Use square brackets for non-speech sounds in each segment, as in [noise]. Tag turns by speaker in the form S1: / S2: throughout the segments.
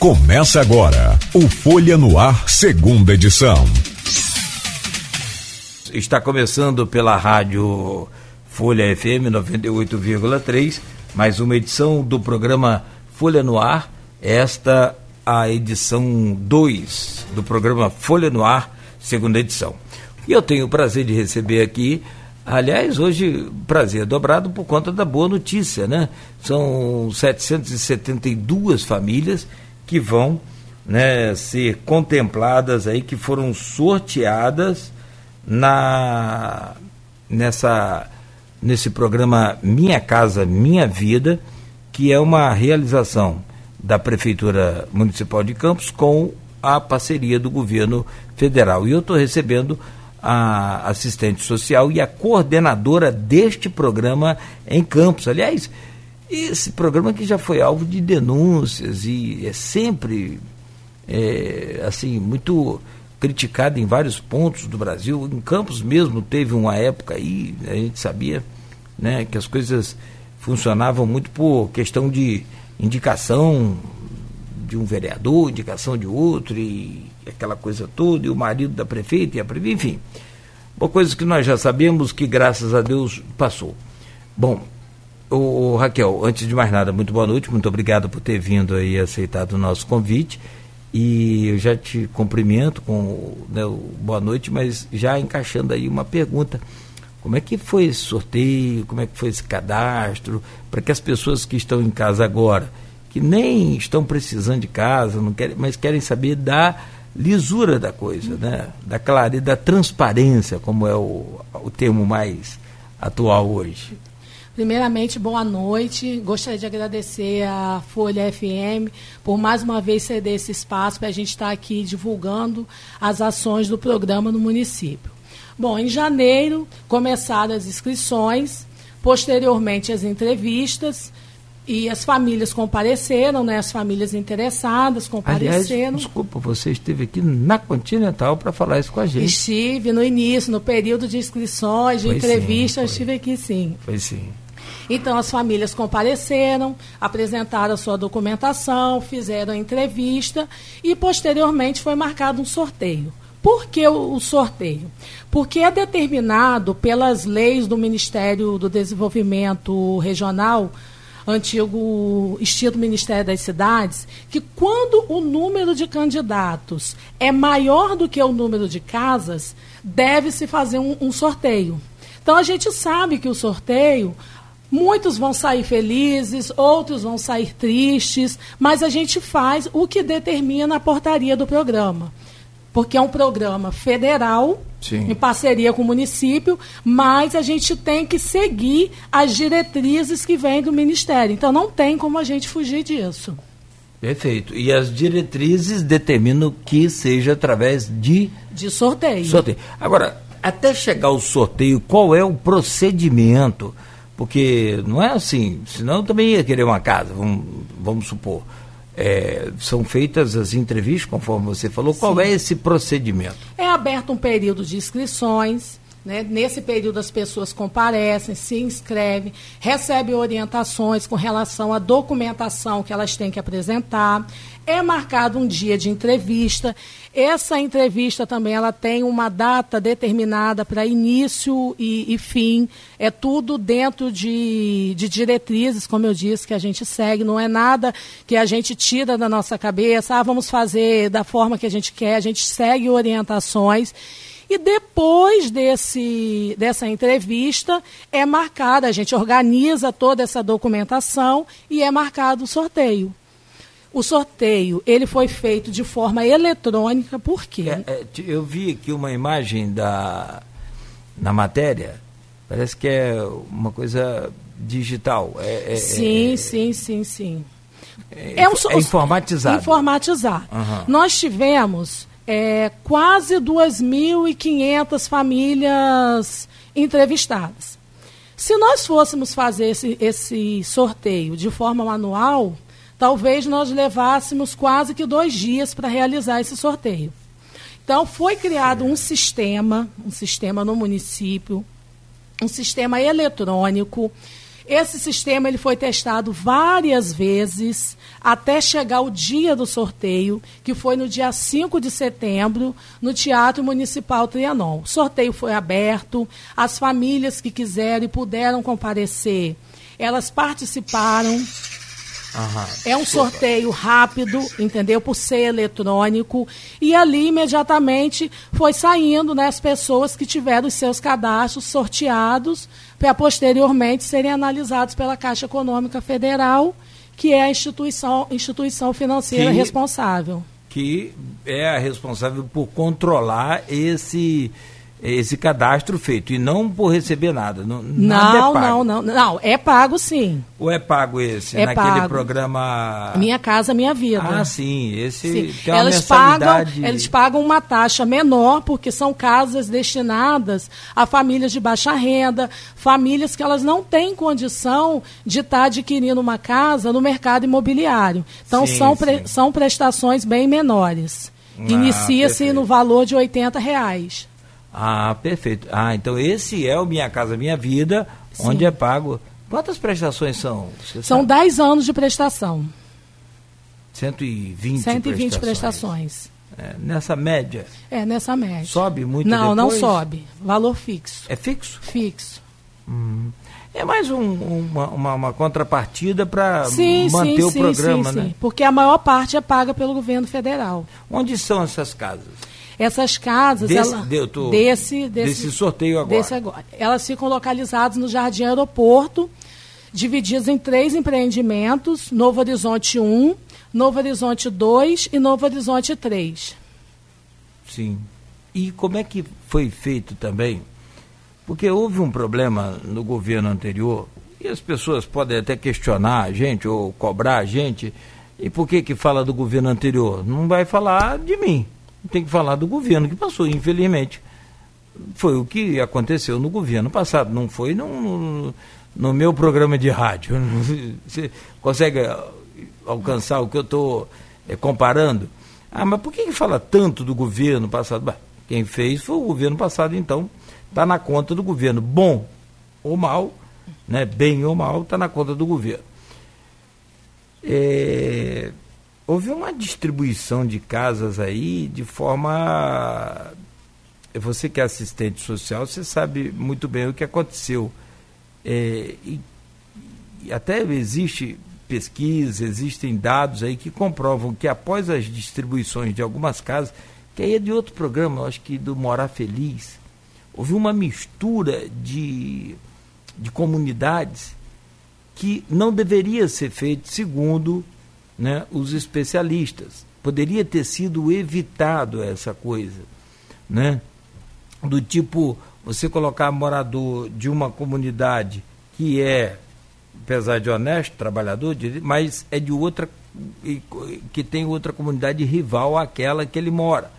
S1: Começa agora o Folha no Ar, segunda edição.
S2: Está começando pela rádio Folha FM 98,3, mais uma edição do programa Folha no Ar. Esta a edição 2 do programa Folha no Ar, segunda edição. E eu tenho o prazer de receber aqui Aliás, hoje, prazer dobrado por conta da boa notícia, né? São 772 famílias que vão né, ser contempladas aí, que foram sorteadas na nessa nesse programa Minha Casa Minha Vida, que é uma realização da Prefeitura Municipal de Campos com a parceria do governo federal. E eu estou recebendo a assistente social e a coordenadora deste programa em Campos. Aliás, esse programa que já foi alvo de denúncias e é sempre é, assim muito criticado em vários pontos do Brasil. Em Campos mesmo teve uma época aí, a gente sabia né, que as coisas funcionavam muito por questão de indicação de um vereador, indicação de outro, e aquela coisa toda, e o marido da prefeita e a prefeita, enfim. Uma coisa que nós já sabemos que, graças a Deus, passou. Bom, o, Raquel, antes de mais nada, muito boa noite, muito obrigado por ter vindo aí aceitado o nosso convite. E eu já te cumprimento com né, o boa noite, mas já encaixando aí uma pergunta. Como é que foi esse sorteio? Como é que foi esse cadastro? Para que as pessoas que estão em casa agora, que nem estão precisando de casa, não querem, mas querem saber da lisura da coisa, né? da clareza, da transparência, como é o, o termo mais atual hoje.
S3: Primeiramente, boa noite. Gostaria de agradecer a Folha FM por mais uma vez ceder esse espaço para a gente estar aqui divulgando as ações do programa no município. Bom, em janeiro começaram as inscrições, posteriormente as entrevistas e as famílias compareceram, né? As famílias interessadas compareceram.
S2: Aliás, desculpa, você esteve aqui na Continental para falar isso com a gente.
S3: Estive no início, no período de inscrições, de foi entrevistas, sim, estive aqui sim.
S2: Foi sim.
S3: Então, as famílias compareceram, apresentaram a sua documentação, fizeram a entrevista e, posteriormente, foi marcado um sorteio. Por que o, sorteio? Porque é determinado pelas leis do Ministério do Desenvolvimento Regional antigo estilo Ministério das Cidades, que quando o número de candidatos é maior do que o número de casas, deve-se fazer um, um sorteio. Então a gente sabe que o sorteio Muitos vão sair felizes, outros vão sair tristes, mas a gente faz o que determina a portaria do programa. Porque é um programa federal Sim. em parceria com o município, mas a gente tem que seguir as diretrizes que vêm do Ministério. Então não tem como a gente fugir disso.
S2: Perfeito. E as diretrizes determinam que seja através de.
S3: De sorteio.
S2: Sorteio. Agora, até chegar o sorteio, qual é o procedimento? Porque não é assim, senão eu também ia querer uma casa, vamos, vamos supor. É, são feitas as entrevistas, conforme você falou. Sim. Qual é esse procedimento?
S3: É aberto um período de inscrições. Né? Nesse período, as pessoas comparecem, se inscrevem, recebem orientações com relação à documentação que elas têm que apresentar. É marcado um dia de entrevista. Essa entrevista também ela tem uma data determinada para início e, e, fim. É tudo dentro de, de diretrizes, como eu disse, que a gente segue. Não é nada que a gente tira da nossa cabeça. Ah, vamos fazer da forma que a gente quer. A gente segue orientações. E depois desse, dessa entrevista é marcada, a gente organiza toda essa documentação e é marcado o sorteio. O sorteio ele foi feito de forma eletrônica, por quê? É,
S2: é, eu vi aqui uma imagem da, na matéria, parece que é uma coisa digital. É,
S3: é sim, é, sim, sim, sim.
S2: É, um, é informatizado.
S3: Informatizado. Uhum. Nós tivemos quase 2.500 famílias entrevistadas. Se nós fôssemos fazer esse, esse sorteio de forma manual, talvez nós levássemos quase que dois dias para realizar esse sorteio. Então, foi criado um sistema, um sistema no município, um sistema eletrônico. Esse sistema ele foi testado várias vezes até chegar o dia do sorteio, que foi no dia 5 de setembro, no Teatro Municipal Trianon. O sorteio foi aberto, as famílias que quiseram e puderam comparecer, elas participaram. Aham, é um desculpa. sorteio rápido, entendeu? Por ser eletrônico. E ali, imediatamente, foi saindo né, as pessoas que tiveram os seus cadastros sorteados para posteriormente serem analisados pela Caixa Econômica Federal, que é a instituição, instituição financeira que, responsável.
S2: Que é a responsável por controlar esse esse cadastro feito e não por receber nada. Não, nada
S3: não, é não, não, não. É pago sim.
S2: Ou é pago esse?
S3: É
S2: naquele
S3: pago.
S2: programa.
S3: Minha Casa Minha Vida.
S2: Ah, sim. Esse
S3: sim. tem uma eles pagam, eles pagam uma taxa menor, porque são casas destinadas a famílias de baixa renda, famílias que elas não têm condição de estar adquirindo uma casa no mercado imobiliário. Então sim, são, pre, são prestações bem menores. Ah, Inicia-se no valor de 80 reais.
S2: Ah, perfeito. Ah, então esse é o Minha Casa Minha Vida, Sim. onde é pago. Quantas prestações são?
S3: São 10 anos de prestação.
S2: 120,
S3: 120 prestações. prestações.
S2: É, nessa média?
S3: É, nessa média.
S2: Sobe muito
S3: Não,
S2: depois?
S3: não sobe. Valor fixo.
S2: É fixo?
S3: Fixo.
S2: Hum. É mais um, uma, uma, uma, contrapartida para manter
S3: sim,
S2: o
S3: sim,
S2: programa,
S3: sim,
S2: né?
S3: Sim, porque a maior parte é paga pelo governo federal.
S2: Onde são essas casas?
S3: Essas casas,
S2: desse,
S3: ela,
S2: tô,
S3: desse,
S2: desse, desse, sorteio agora.
S3: Desse agora. Elas ficam localizadas no Jardim Aeroporto, divididas em três empreendimentos: Novo Horizonte 1, Novo Horizonte 2 e Novo Horizonte 3.
S2: Sim. E como é que foi feito também? Porque houve um problema no governo anterior, e as pessoas podem até questionar a gente ou cobrar a gente. E por que que fala do governo anterior? Não vai falar de mim tem que falar do governo que passou, infelizmente. Foi o que aconteceu no governo passado, não foi no, no, meu programa de rádio. [laughs] Você consegue alcançar o que eu estou é, comparando? Ah, mas por que, que fala tanto do governo passado? Bah, quem fez foi o governo passado, então está na conta do governo. Bom ou mal, né, bem ou mal, está na conta do governo. É, houve uma distribuição de casas aí de forma. Você que é assistente social, você sabe muito bem o que aconteceu. É, e, e até existe pesquisa, existem dados aí que comprovam que após as distribuições de algumas casas, que aí é de outro programa, acho que do Morar Feliz, houve uma mistura de, de comunidades que não deveria ser feito segundo né, os especialistas. Poderia ter sido evitado essa coisa, né? Do tipo, você colocar morador de uma comunidade que é, apesar de honesto, trabalhador, mas é de outra, que tem outra comunidade rival àquela que ele mora.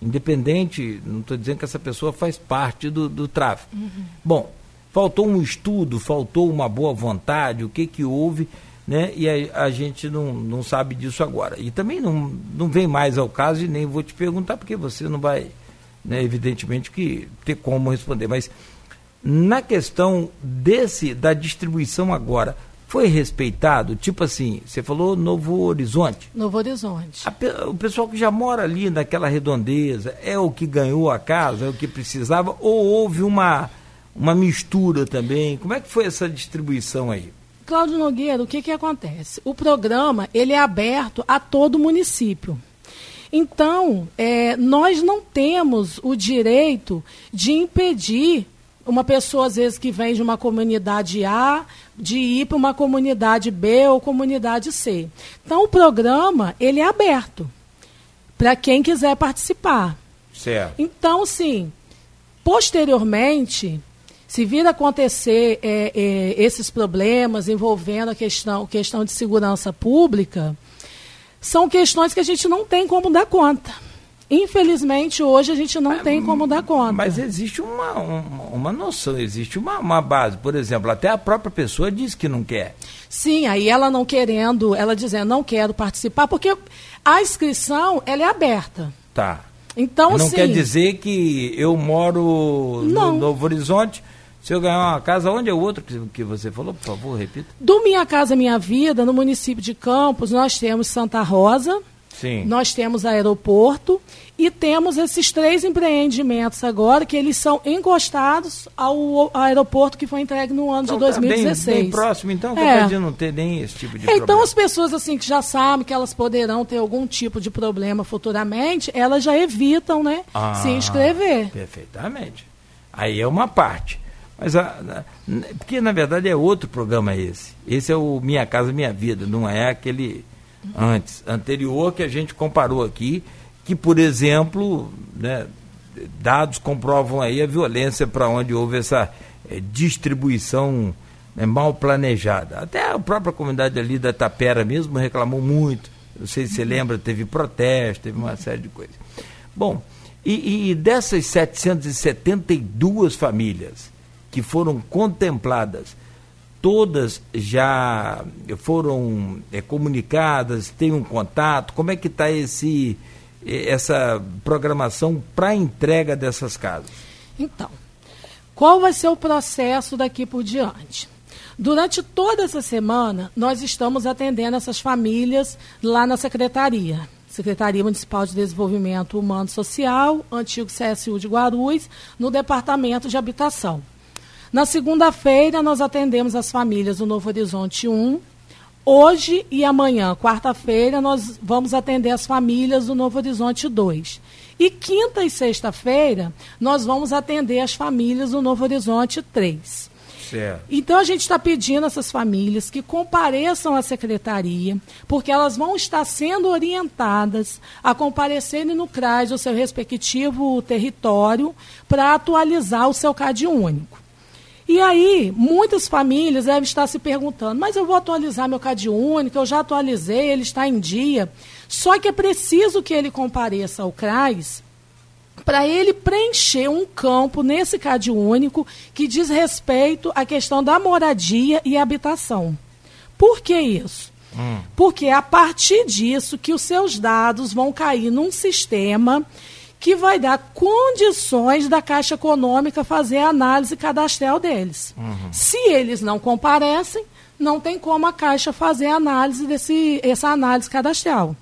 S2: Independente, não estou dizendo que essa pessoa faz parte do, do tráfico. Uhum. Bom, faltou um estudo, faltou uma boa vontade, o que, que houve né? E a, a, gente não, não sabe disso agora. E também não, não vem mais ao caso e nem vou te perguntar, porque você não vai, né, evidentemente, que ter como responder. Mas na questão desse da distribuição agora, foi respeitado? Tipo assim, você falou Novo Horizonte.
S3: Novo Horizonte.
S2: A, o pessoal que já mora ali naquela redondeza é o que ganhou a casa, é o que precisava, ou houve uma, uma mistura também? Como é que foi essa distribuição aí?
S3: Cláudio Nogueira, o que, que acontece? O programa ele é aberto a todo município. Então, é, nós não temos o direito de impedir uma pessoa, às vezes, que vem de uma comunidade A, de ir para uma comunidade B ou comunidade C. Então, o programa ele é aberto para quem quiser participar.
S2: Certo.
S3: Então, sim, posteriormente, se vir a acontecer é, é, esses problemas envolvendo a questão, questão de segurança pública, são questões que a gente não tem como dar conta. Infelizmente, hoje a gente não mas, tem como dar conta.
S2: Mas existe uma, uma, uma noção, existe uma, uma, base. Por exemplo, até a própria pessoa diz que não quer.
S3: Sim, aí ela não querendo, ela dizendo, não quero participar, porque a inscrição ela é aberta.
S2: Tá.
S3: Então,
S2: não quer dizer que eu moro no Novo Horizonte, Se eu ganhar uma casa, onde é o outro que, que você falou? Por favor, repita.
S3: Do Minha Casa Minha Vida, no município de Campos, nós temos Santa Rosa,
S2: Sim.
S3: nós temos aeroporto e temos esses três empreendimentos agora que eles são encostados ao aeroporto que foi entregue no ano
S2: Então,
S3: de
S2: tá bem-
S3: 2016.
S2: Bem, próximo, então,
S3: É.
S2: não ter nem esse tipo de
S3: Então
S2: problema.
S3: as pessoas assim que já sabem que elas poderão ter algum tipo de problema futuramente, elas já evitam, né,
S2: Ah,
S3: se inscrever.
S2: Perfeitamente. Aí é uma parte. Mas a, a- n- porque na verdade é outro programa esse. Esse é o Minha Casa Minha Vida, não é aquele antes, anterior que a gente comparou aqui, que por exemplo, né, dados comprovam aí a violência para onde houve essa eh, distribuição né, mal planejada. Até a própria comunidade ali da Tapera mesmo reclamou muito. Não sei se você lembra, teve protesto, teve uma série de coisas. Bom, e, e dessas 772 famílias que foram contempladas, todas já foram eh, comunicadas, têm um contato? Como é que está esse eh, essa programação para entrega dessas casas?
S3: Então, qual vai ser o processo daqui por diante? Durante toda essa semana, nós estamos atendendo essas famílias lá na secretaria. Secretaria Municipal de Desenvolvimento Humano e Social, antigo CSU de Guarulhos, no Departamento de Habitação. Na segunda-feira, nós atendemos as famílias do Novo Horizonte 1. Hoje e amanhã, quarta-feira, nós vamos atender as famílias do Novo Horizonte 2. E quinta e sexta-feira, nós vamos atender as famílias do Novo Horizonte 3.
S2: Certo.
S3: Então a gente está pedindo a essas famílias que compareçam à secretaria, porque elas vão estar sendo orientadas a comparecerem no CRAS, o seu respectivo território, para atualizar o seu CAD único. E aí, muitas famílias devem estar se perguntando, mas eu vou atualizar meu CAD único, eu já atualizei, ele está em dia. Só que é preciso que ele compareça ao CRAS para ele preencher um campo nesse CAD único que diz respeito à questão da moradia e habitação. Por que isso? Porque é a partir disso que os seus dados vão cair num sistema que vai dar condições da Caixa Econômica fazer a análise cadastral deles. Se eles não comparecem, não tem como a Caixa fazer a análise desse, essa análise cadastral.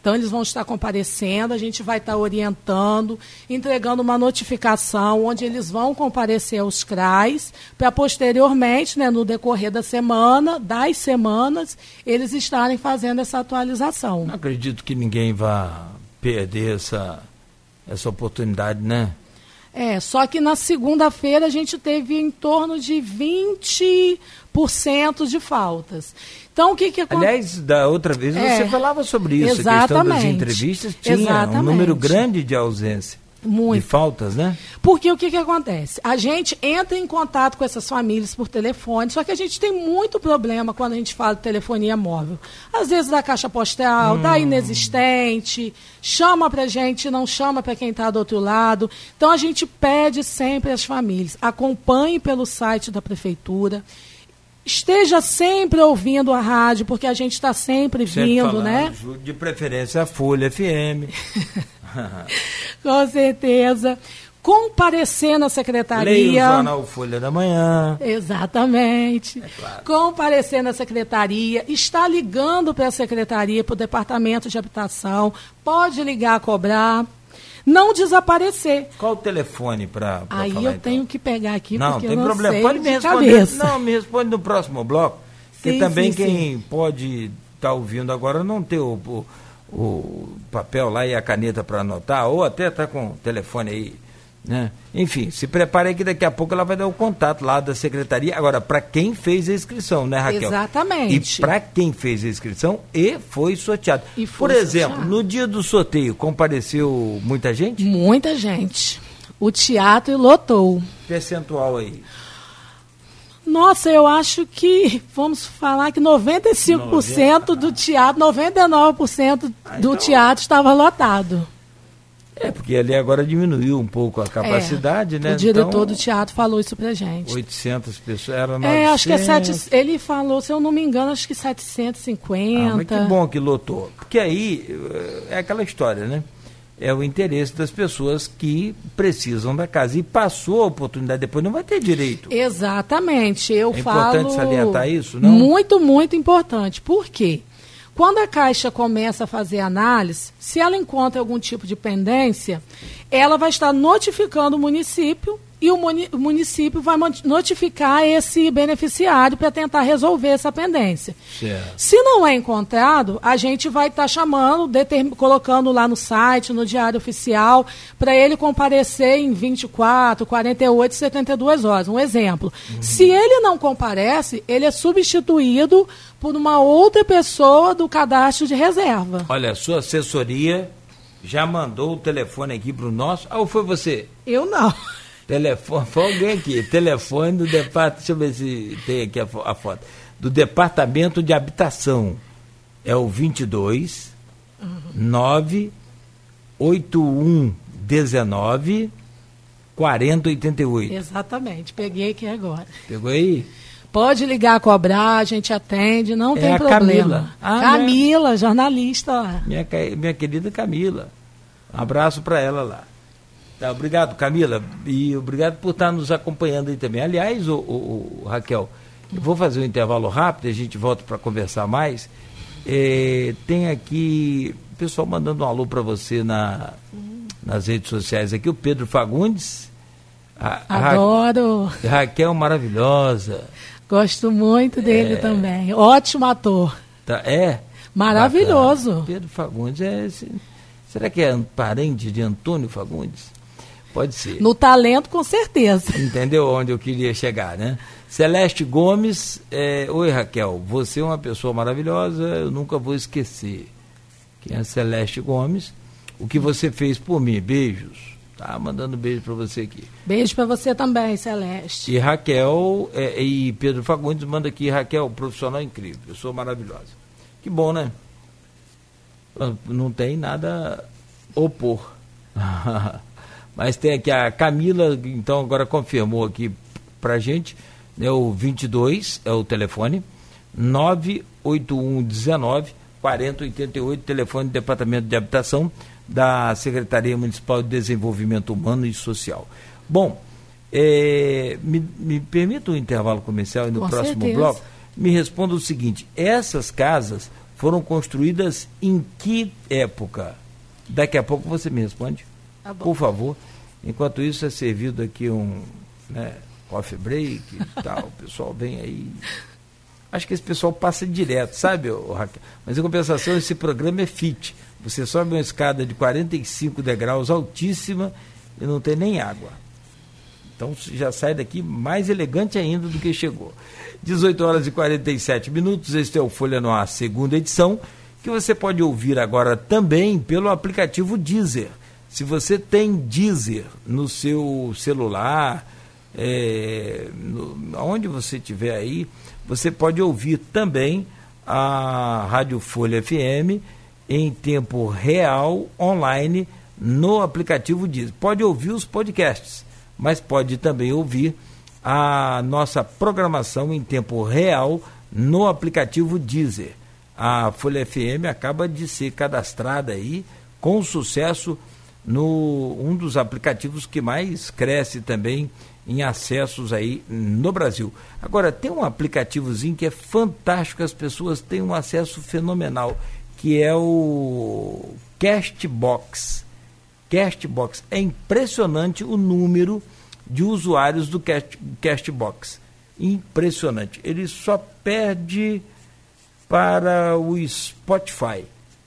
S3: Então, eles vão estar comparecendo, a gente vai estar orientando, entregando uma notificação onde eles vão comparecer aos CRAs, para posteriormente, né, no decorrer da semana, das semanas, eles estarem fazendo essa atualização.
S2: Não acredito que ninguém vá perder essa, essa oportunidade, né?
S3: É, só que na segunda-feira a gente teve em torno de 20% de faltas. Então, o que, que acontece?
S2: Aliás, da outra vez
S3: É,
S2: você falava sobre isso, a questão das
S3: exatamente.
S2: entrevistas tinha um
S3: Exatamente.
S2: número grande de ausência.
S3: Muito.
S2: De faltas, né?
S3: Porque o que, que acontece? A gente entra em contato com essas famílias por telefone, só que a gente tem muito problema quando a gente fala de telefonia móvel. Às vezes da caixa postal, da inexistente, chama pra gente, não chama para quem está do outro lado. Então a gente pede sempre às famílias, acompanhe pelo site da prefeitura. Esteja sempre ouvindo a rádio, porque a gente está sempre,
S2: Sempre
S3: vindo,
S2: falando,
S3: né?
S2: De preferência a Folha FM. [laughs]
S3: Com certeza. Comparecer na
S2: Leia o
S3: secretaria.
S2: jornal Folha da Manhã.
S3: Exatamente.
S2: claro.
S3: Comparecer na secretaria, está ligando para a secretaria, para o departamento de habitação, pode ligar a cobrar, não desaparecer.
S2: Qual o telefone para
S3: Aí
S2: falar,
S3: eu
S2: então?
S3: tenho que pegar aqui,
S2: Não,
S3: porque
S2: tem
S3: eu não
S2: problema.
S3: sei
S2: Pode me
S3: de
S2: responder.
S3: cabeça.
S2: Não, me responde no próximo bloco. Porque
S3: Sim,
S2: também
S3: sim,
S2: quem pode estar ouvindo agora não ter o, o, o papel lá e a caneta para anotar, ou até está com o telefone aí. Né? Enfim, se prepare que daqui a pouco ela vai dar o contato lá da secretaria. Agora, para quem fez a inscrição, né, Raquel?
S3: Exatamente.
S2: E para quem fez a inscrição e foi sorteado.
S3: E foi
S2: Por exemplo,
S3: sorteado.
S2: no dia do sorteio, compareceu muita gente?
S3: Muita gente. O teatro lotou.
S2: Percentual aí.
S3: Nossa, eu acho que, vamos falar que 95% do teatro, 99%
S2: Ah,
S3: do
S2: então-
S3: teatro estava lotado.
S2: É, porque ali agora diminuiu um pouco a capacidade,
S3: É,
S2: né?
S3: O diretor
S2: Então,
S3: do teatro falou isso pra gente.
S2: 800 pessoas, era 900.
S3: É, acho que é sete, ele falou, se eu não me engano, acho que 750.
S2: Ah, mas que bom que lotou. Porque aí eh, é aquela história, né? é o interesse das pessoas que precisam da casa. E passou a oportunidade, depois não vai ter direito.
S3: Exatamente. Eu
S2: é
S3: falo.
S2: importante salientar isso, não?
S3: Muito, muito importante. Por quê? Quando a Caixa começa a fazer análise, se ela encontra algum tipo de pendência, ela vai estar notificando o município e o município vai notificar esse beneficiário para tentar resolver essa pendência. Certo. Se não é encontrado, a gente vai estar tá chamando, colocando lá no site, no diário oficial, para ele comparecer em 24, 48, 72 horas. Um exemplo. Uhum. Se ele não comparece, ele é substituído por uma outra pessoa do cadastro de reserva.
S2: Olha, sua assessoria já mandou o telefone aqui para o nosso. Ah, ou foi você?
S3: Eu não.
S2: Telefone, foi alguém aqui. Telefone do departamento. Deixa eu ver se tem aqui a, a, foto. Do Departamento de Habitação. É o 22 uhum. 98119 4088.
S3: Exatamente. Peguei aqui agora.
S2: Pegou aí?
S3: Pode ligar cobrar, a gente atende, não é tem problema.
S2: Camila.
S3: Ah, Camila, minha... jornalista.
S2: Minha, minha querida Camila. Um abraço para ela lá. Tá, obrigado, Camila. E obrigado por estar nos acompanhando aí também. Aliás, o, o, o Raquel, eu vou fazer um intervalo rápido, a gente volta para conversar mais. É, tem aqui o pessoal mandando um alô para você na, nas redes sociais aqui, o Pedro Fagundes.
S3: A, Adoro.
S2: Ra Raquel maravilhosa.
S3: Gosto muito dele é... também. Ótimo ator.
S2: Tá, é?
S3: Maravilhoso.
S2: Bacana. Pedro Fagundes é. Será que é parente de Antônio Fagundes? Pode ser.
S3: No talento, com certeza.
S2: Entendeu onde eu queria chegar, né? Celeste Gomes, é... oi Raquel, você é uma pessoa maravilhosa, eu nunca vou esquecer. Quem é Celeste Gomes? O que você fez por mim, beijos. Tá mandando beijo para você aqui.
S3: Beijo para você também, Celeste.
S2: E Raquel é, e Pedro Fagundes manda aqui, Raquel, profissional incrível, eu sou maravilhosa. Que bom, né? Não tem nada opor. [laughs] Mas tem aqui a Camila, então agora confirmou aqui pra gente, né, o 22 é o telefone, 98119 4088, telefone do Departamento de Habitação da Secretaria Municipal de Desenvolvimento Humano e Social. Bom, é, me, me permita um intervalo comercial e no Com próximo certeza. bloco me responda o seguinte: essas casas foram construídas em que época? Daqui a pouco você me responde, tá por favor. Enquanto isso é servido aqui um né, coffee break e [laughs] tal, o pessoal vem aí. Acho que esse pessoal passa direto, sabe, Raquel? Mas em compensação, esse programa é fit. Você sobe uma escada de 45 degraus altíssima e não tem nem água. Então já sai daqui mais elegante ainda do que chegou. 18 horas e 47 minutos, este é o Folha no Ar, segunda edição, que você pode ouvir agora também pelo aplicativo Deezer. Se você tem Deezer no seu celular, é, no, onde você estiver aí, você pode ouvir também a Rádio Folha FM em tempo real, online, no aplicativo Deezer. Pode ouvir os podcasts, mas pode também ouvir a nossa programação em tempo real no aplicativo Deezer. A Folha FM acaba de ser cadastrada aí com sucesso no um dos aplicativos que mais cresce também em acessos aí no Brasil. Agora tem um aplicativozinho que é fantástico, as pessoas têm um acesso fenomenal que é o Castbox. Castbox. É impressionante o número de usuários do Cast, Castbox. Impressionante. Ele só perde para o Spotify.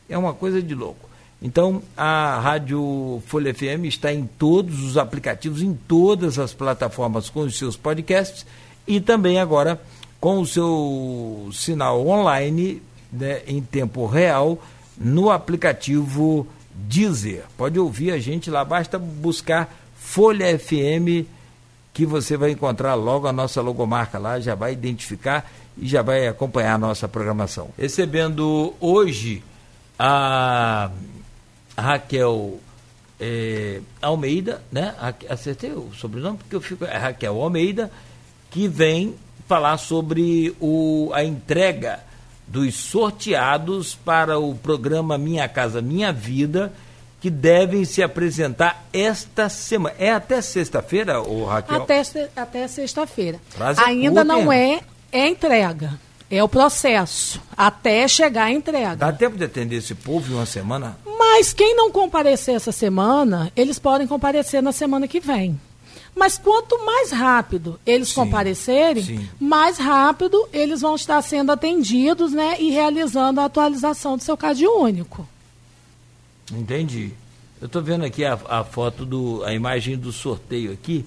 S2: É uma coisa de louco. Então, a Rádio Folha FM está em todos os aplicativos, em todas as plataformas com os seus podcasts e também agora com o seu sinal online né, em tempo real no aplicativo Deezer. Pode ouvir a gente lá, basta buscar Folha FM que você vai encontrar logo a nossa logomarca lá, já vai identificar e já vai acompanhar a nossa programação. Recebendo hoje a Raquel é, Almeida, né? Acertei o sobrenome porque eu fico. É Raquel Almeida, que vem falar sobre o, a entrega dos sorteados para o programa Minha Casa Minha Vida, que devem se apresentar esta semana. É até sexta-feira, o Raquel?
S3: Até, até sexta-feira. Ainda não é, é entrega. É o processo, até chegar à entrega.
S2: Dá tempo de atender esse povo em uma semana?
S3: Mas quem não comparecer essa semana, eles podem comparecer na semana que vem. Mas quanto mais rápido eles sim, comparecerem, sim. mais rápido eles vão estar sendo atendidos né, e realizando a atualização do seu CAD único.
S2: Entendi. Eu estou vendo aqui a, a, foto do. a imagem do sorteio aqui.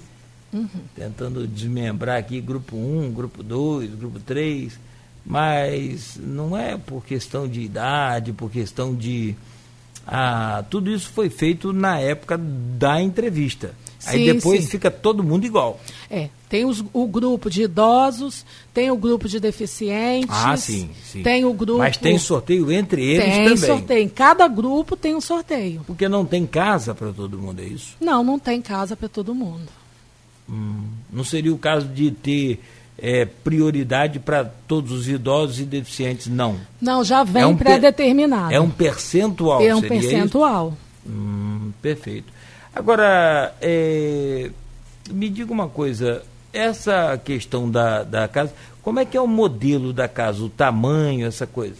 S2: Uhum. Tentando desmembrar aqui grupo 1, grupo 2, grupo 3. Mas não é por questão de idade, por questão de. Ah, tudo isso foi feito na época da entrevista. Aí depois sim. fica todo mundo igual.
S3: É, tem os, o grupo de idosos, tem o grupo de deficientes.
S2: Ah, sim, sim.
S3: Tem o grupo.
S2: Mas tem sorteio entre eles
S3: tem
S2: também.
S3: Tem sorteio. Cada grupo tem um sorteio.
S2: Porque não tem casa para todo mundo, é isso?
S3: Não, não tem casa para todo mundo.
S2: Hum, não seria o caso de ter é, prioridade para todos os idosos e deficientes, não.
S3: Não, já vem é um pré-determinado.
S2: É um percentual.
S3: É um percentual.
S2: Hum, perfeito. Agora, é, me diga uma coisa, essa questão da, da casa, como é que é o modelo da casa, o tamanho, essa coisa?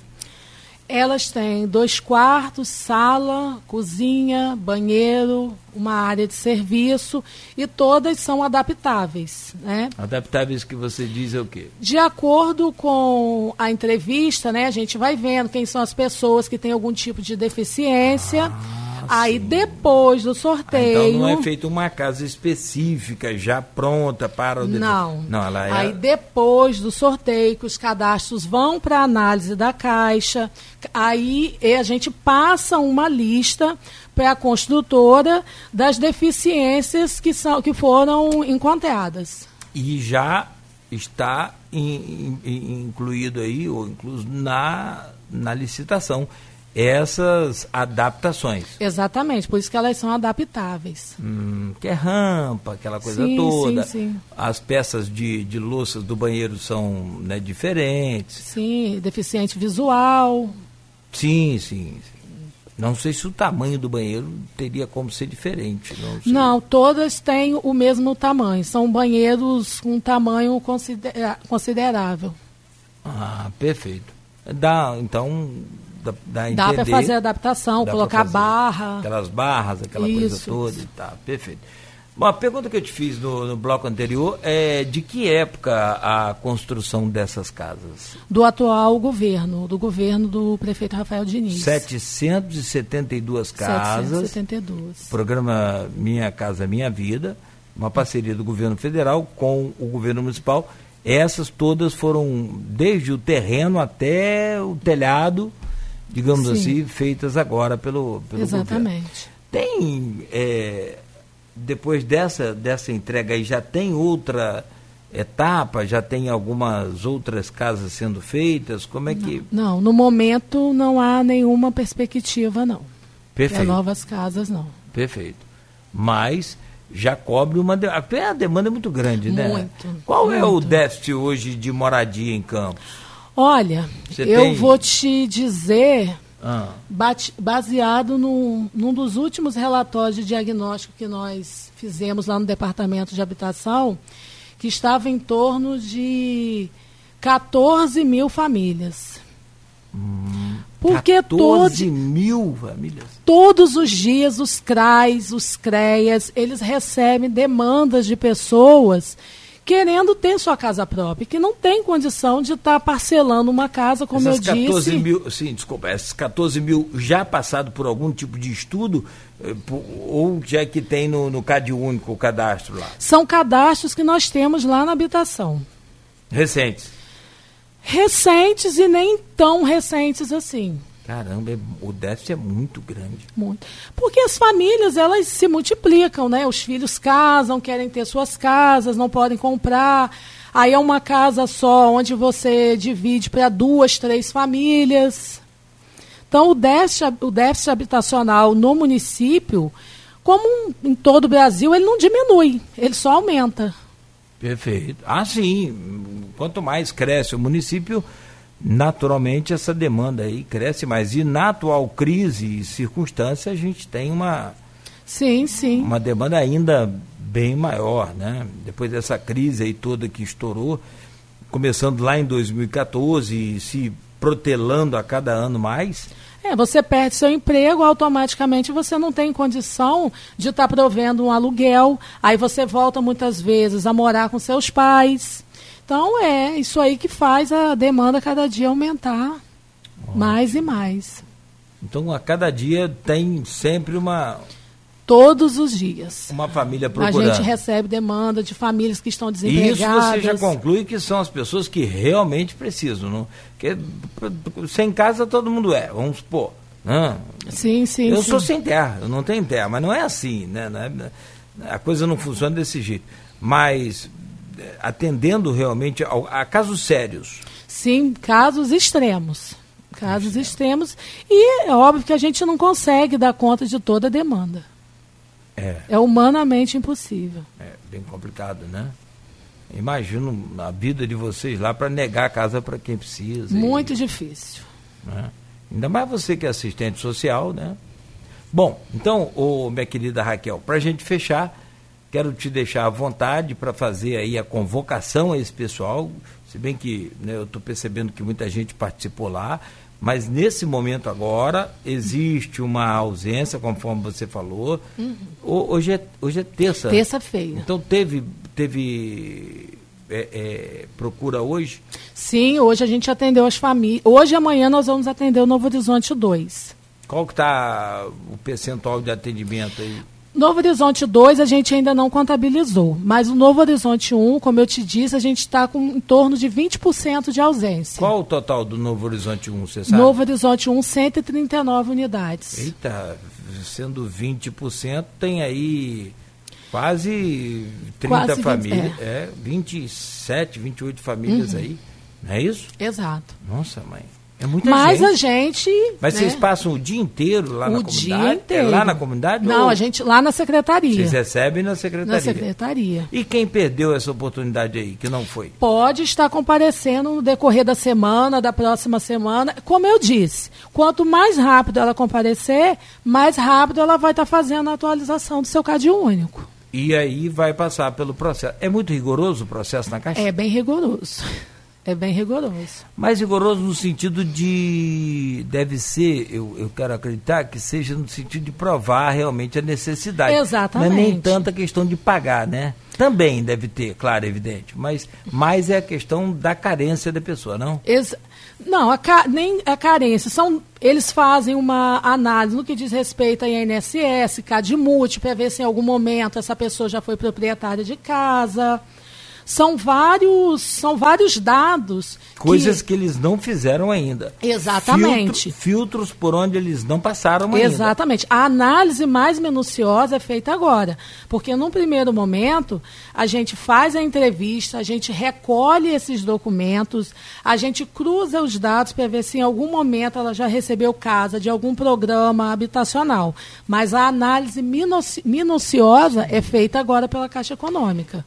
S3: Elas têm dois quartos, sala, cozinha, banheiro, uma área de serviço e todas são adaptáveis. Né?
S2: Adaptáveis que você diz é o quê?
S3: De acordo com a entrevista, né, a gente vai vendo quem são as pessoas que têm algum tipo de deficiência. Ah Aí depois do sorteio. Ah,
S2: então não é feita uma casa específica já pronta para o
S3: Não. Não, ela é... Aí depois do sorteio que os cadastros vão para análise da caixa, aí a gente passa uma lista para a construtora das deficiências que são que foram encontradas.
S2: E já está in, in, incluído aí ou incluso na na licitação essas adaptações.
S3: Exatamente, por isso que elas são adaptáveis.
S2: Hum, que é rampa, aquela coisa
S3: sim,
S2: toda.
S3: Sim, sim.
S2: As peças de, de louças do banheiro são né, diferentes.
S3: Sim, deficiente visual.
S2: Sim, sim, sim. Não sei se o tamanho do banheiro teria como ser diferente. Não,
S3: não todas têm o mesmo tamanho. São banheiros com tamanho considera considerável.
S2: Ah, perfeito. Dá, então, dá, dá,
S3: dá para fazer adaptação, colocar barra.
S2: Aquelas barras, aquela isso, coisa toda e tá, perfeito. Bom, a pergunta que eu te fiz no, no, bloco anterior é de que época a construção dessas casas?
S3: Do atual governo, do governo do prefeito Rafael Diniz.
S2: 772 casas.
S3: 772.
S2: Programa Minha Casa Minha Vida, uma parceria do governo federal com o governo municipal. Essas todas foram desde o terreno até o telhado digamos Sim. assim, feitas agora pelo, pelo
S3: Exatamente.
S2: Governo. Tem, é, depois dessa, dessa entrega aí, já tem outra etapa? Já tem algumas outras casas sendo feitas? Como é
S3: não,
S2: que.
S3: Não, no momento não há nenhuma perspectiva, não.
S2: Perfeito.
S3: Novas casas, não.
S2: Perfeito. Mas já cobre uma. De... A demanda é muito grande,
S3: muito,
S2: né?
S3: Muito.
S2: Qual é o déficit hoje de moradia em Campos?
S3: Olha, Você eu tem... vou te dizer, ah. bate, baseado num, num dos últimos relatórios de diagnóstico que nós fizemos lá no Departamento de Habitação, que estava em torno de 14 mil famílias.
S2: Hum, Porque 14 mil famílias?
S3: Todos os dias os CRAs, os CREAS, eles recebem demandas de pessoas querendo ter sua casa própria, que não tem condição de estar tá parcelando uma casa, como
S2: Essas
S3: eu
S2: 14
S3: disse.
S2: Mil, sim, desculpa, esses 14 mil já passado por algum tipo de estudo, eh, ou já que tem no, no CAD único o cadastro lá?
S3: São cadastros que nós temos lá na habitação.
S2: Recentes?
S3: Recentes e nem tão recentes assim.
S2: Caramba, é, o déficit é muito grande.
S3: Muito. Porque as famílias, elas se multiplicam, né? Os filhos casam, querem ter suas casas, não podem comprar. Aí é uma casa só, onde você divide para duas, três famílias. Então, o déficit, o déficit habitacional no município, como em todo o Brasil, ele não diminui, ele só aumenta.
S2: Perfeito. Ah, sim. Quanto mais cresce o município, naturalmente essa demanda aí cresce mais. E na atual crise e circunstância, a gente tem uma,
S3: sim, sim.
S2: uma demanda ainda bem maior, né? Depois dessa crise aí toda que estourou, começando lá em 2014 e se protelando a cada ano mais.
S3: É, você perde seu emprego, automaticamente você não tem condição de estar tá provendo um aluguel, aí você volta muitas vezes a morar com seus pais. Então é isso aí que faz a demanda cada dia aumentar mais e mais.
S2: Então a cada dia tem sempre uma
S3: todos os dias.
S2: Uma família procurando.
S3: A gente recebe demanda de famílias que estão desempregadas.
S2: Isso você já conclui que são as pessoas que realmente precisam, não? Porque sem casa todo mundo é, vamos supor. Não.
S3: Sim, sim.
S2: Eu
S3: sim.
S2: sou sem terra, eu não tenho terra, mas não é assim, né? É, a coisa não funciona desse jeito. Mas atendendo realmente a, a casos sérios.
S3: Sim, casos extremos. Casos extremos. E é óbvio que a gente não consegue dar conta de toda a demanda.
S2: É.
S3: É humanamente impossível.
S2: É bem complicado, né? Imagino a vida de vocês lá para negar a casa para quem precisa.
S3: Muito
S2: e,
S3: difícil.
S2: Né? Ainda mais você que é assistente social, né? Bom, então, ô, minha querida Raquel, para a gente fechar, Quero te deixar à vontade para fazer aí a convocação a esse pessoal, se bem que né, eu estou percebendo que muita gente participou lá, mas nesse momento agora existe uma ausência, conforme você falou. Uhum. Hoje, é, hoje é terça.
S3: Terça-feira.
S2: Então teve, teve é, é, procura hoje?
S3: Sim, hoje a gente atendeu as famílias. Hoje e amanhã nós vamos atender o Novo Horizonte 2.
S2: Qual que está o percentual de atendimento aí?
S3: Novo Horizonte 2 a gente ainda não contabilizou, mas o Novo Horizonte 1, como eu te disse, a gente está com em torno de 20% de ausência.
S2: Qual o total do Novo Horizonte 1, você sabe?
S3: Novo Horizonte 1, 139 unidades.
S2: Eita, sendo 20%, tem aí quase 30
S3: quase
S2: famílias, 20, é. é, 27, 28 famílias uhum. aí, não é isso?
S3: Exato.
S2: Nossa, mãe. É muita
S3: Mas
S2: gente.
S3: a gente.
S2: Mas né? vocês passam o dia inteiro lá
S3: o
S2: na
S3: dia
S2: comunidade?
S3: Inteiro.
S2: É lá na comunidade?
S3: Não,
S2: ou...
S3: a gente lá na secretaria.
S2: Vocês recebem na secretaria?
S3: Na secretaria.
S2: E quem perdeu essa oportunidade aí, que não foi?
S3: Pode estar comparecendo no decorrer da semana, da próxima semana. Como eu disse, quanto mais rápido ela comparecer, mais rápido ela vai estar fazendo a atualização do seu CAD único.
S2: E aí vai passar pelo processo. É muito rigoroso o processo na Caixa?
S3: É bem rigoroso. É bem rigoroso.
S2: Mais rigoroso no sentido de. Deve ser, eu, eu quero acreditar, que seja no sentido de provar realmente a necessidade.
S3: Exatamente.
S2: Não é nem tanta questão de pagar, né? Também deve ter, claro, evidente. Mas mais é a questão da carência da pessoa, não?
S3: Ex não, a nem a carência. São, eles fazem uma análise no que diz respeito a INSS, CADMUT, para ver se em algum momento essa pessoa já foi proprietária de casa são vários, são vários dados.
S2: Coisas que, que eles não fizeram ainda.
S3: Exatamente.
S2: Filtro, filtros por onde eles não passaram ainda.
S3: Exatamente. A análise mais minuciosa é feita agora. Porque num primeiro momento, a gente faz a entrevista, a gente recolhe esses documentos, a gente cruza os dados para ver se em algum momento ela já recebeu casa de algum programa habitacional. Mas a análise minuciosa é feita agora pela Caixa Econômica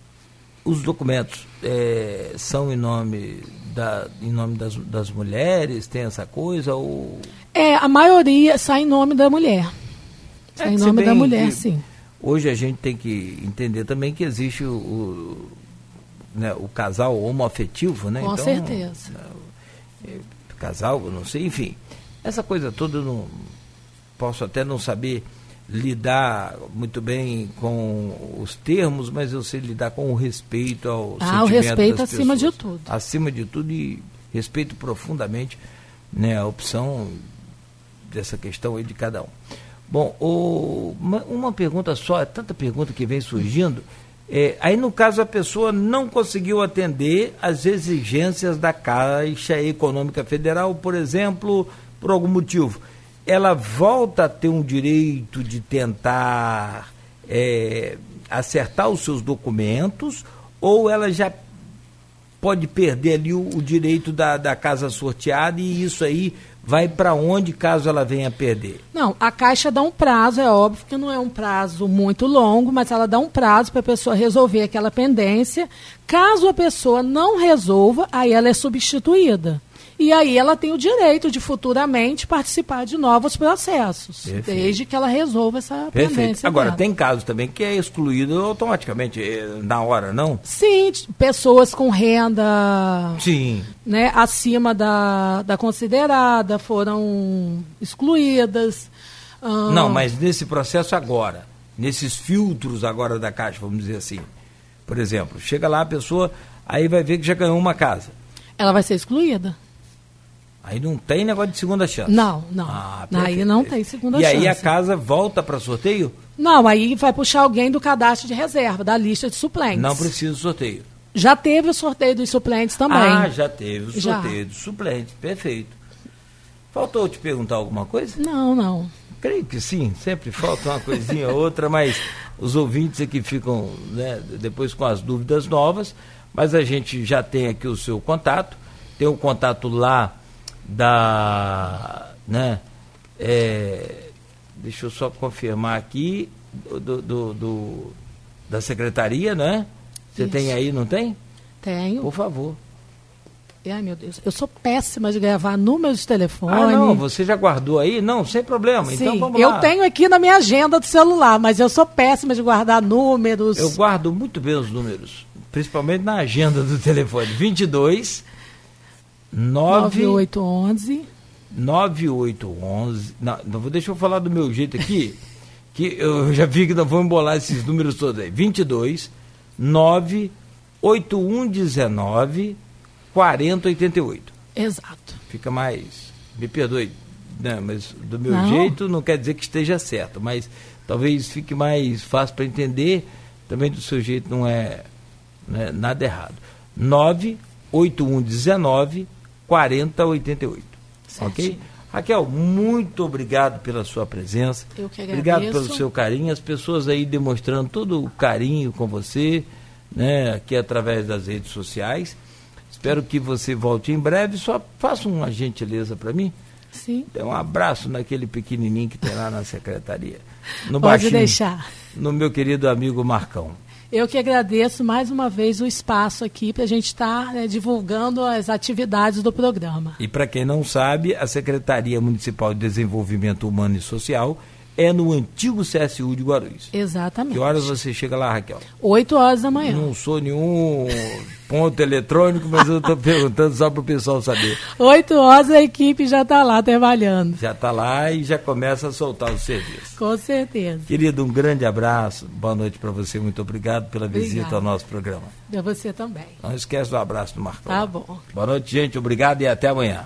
S2: os documentos é, são em nome, da, em nome das, das mulheres? Tem essa coisa? Ou...
S3: É, a maioria sai em nome da mulher. Sai é, em nome da mulher, sim.
S2: Hoje a gente tem que entender também que existe o, o, né, o casal homoafetivo, né?
S3: Com
S2: então,
S3: certeza.
S2: É, casal, não sei, enfim. Essa coisa toda eu não posso até não saber lidar muito bem com os termos, mas eu sei lidar com o respeito ao
S3: ah, o respeito acima
S2: pessoas.
S3: de tudo.
S2: Acima de tudo e respeito profundamente né, a opção dessa questão aí de cada um. Bom, o, uma, uma, pergunta só, é tanta pergunta que vem surgindo. É, aí, no caso, a pessoa não conseguiu atender às exigências da Caixa Econômica Federal, por exemplo, por algum motivo ela volta a ter um direito de tentar é, acertar os seus documentos ou ela já pode perder ali o, o direito da, da casa sorteada e isso aí vai para onde caso ela venha perder?
S3: Não, a Caixa dá um prazo, é óbvio que não é um prazo muito longo, mas ela dá um prazo para a pessoa resolver aquela pendência. Caso a pessoa não resolva, aí ela é substituída. E aí ela tem o direito de futuramente participar de novos processos,
S2: Perfeito.
S3: desde que ela resolva essa
S2: Perfeito.
S3: pendência.
S2: Agora,
S3: dela.
S2: tem casos também que é excluído automaticamente, eh, na hora, não?
S3: Sim, pessoas com renda
S2: Sim.
S3: né, acima da, da considerada foram excluídas. Ah,
S2: Não, mas nesse processo agora, nesses filtros agora da Caixa, vamos dizer assim. Por exemplo, chega lá a pessoa, aí vai ver que já ganhou uma casa.
S3: Ela vai ser excluída?
S2: Aí não tem negócio de segunda chance.
S3: Não, não.
S2: Ah,
S3: aí
S2: perfeito.
S3: não tem segunda
S2: e
S3: chance.
S2: aí a casa volta para sorteio?
S3: Não, aí vai puxar alguém do cadastro de reserva, da lista de suplentes.
S2: Não precisa sorteio.
S3: Já teve o sorteio dos suplentes também.
S2: Ah, já teve o
S3: Já.
S2: sorteio do suplente. Perfeito. Faltou te perguntar alguma coisa?
S3: Não, não.
S2: Creio que sim, sempre falta uma coisinha ou outra, mas os ouvintes aqui ficam né, depois com as dúvidas novas, mas a gente já tem aqui o seu contato, tem o contato lá da. Né, é, deixa eu só confirmar aqui, do, do- do- da secretaria, né? Você
S3: Isso.
S2: tem aí, não tem?
S3: Tenho.
S2: Por favor.
S3: Ai, meu Deus. Eu sou péssima de gravar números de telefone.
S2: Ah, não, você já guardou aí? Não, sem problema.
S3: Sim,
S2: então vamos
S3: eu
S2: lá.
S3: tenho aqui na minha agenda do celular, mas eu sou péssima de guardar números.
S2: Eu guardo muito bem os números, principalmente na agenda do telefone. 22 9
S3: 9811.
S2: 9811. Não, não vou deixa eu falar do meu jeito aqui, [laughs] que eu já vi que nós vamos embolar esses números todos aí. 22 98119 4088.
S3: Exato.
S2: Fica mais, me perdoe, né, mas do meu
S3: Não.
S2: jeito não quer dizer que esteja certo, mas talvez fique mais fácil para entender, também do seu jeito não é né, nada errado. 98119 4088. Ok?
S3: Certinho.
S2: Raquel, muito obrigado pela sua presença.
S3: Eu que
S2: Obrigado
S3: agradeço.
S2: pelo seu carinho, as pessoas aí demonstrando todo o carinho com você, né, aqui através das redes sociais. Espero que você volte em breve. Só faça uma gentileza para mim.
S3: Sim.
S2: Dê um abraço naquele pequenininho que tem lá na secretaria. No
S3: Pode
S2: baixinho,
S3: deixar.
S2: No meu querido amigo Marcão.
S3: Eu que agradeço mais uma vez o espaço aqui para a gente estar né, divulgando as atividades do programa.
S2: E para quem não sabe, a Secretaria Municipal de Desenvolvimento Humano e Social é no antigo CSU de Guarulhos.
S3: Exatamente.
S2: Que horas você chega lá, Raquel?
S3: 8 horas da manhã.
S2: Não sou nenhum ponto eletrônico, mas eu estou [laughs] perguntando só para o pessoal saber.
S3: 8 horas a equipe já está lá trabalhando.
S2: Já está lá e já começa a soltar o serviço.
S3: Com certeza.
S2: Querido, um grande abraço. Boa noite para você. Muito obrigado pela visita
S3: Obrigada.
S2: ao nosso programa.
S3: Para você também.
S2: Não esquece do abraço do Marcão.
S3: Tá bom.
S2: Boa noite, gente. Obrigado e até amanhã.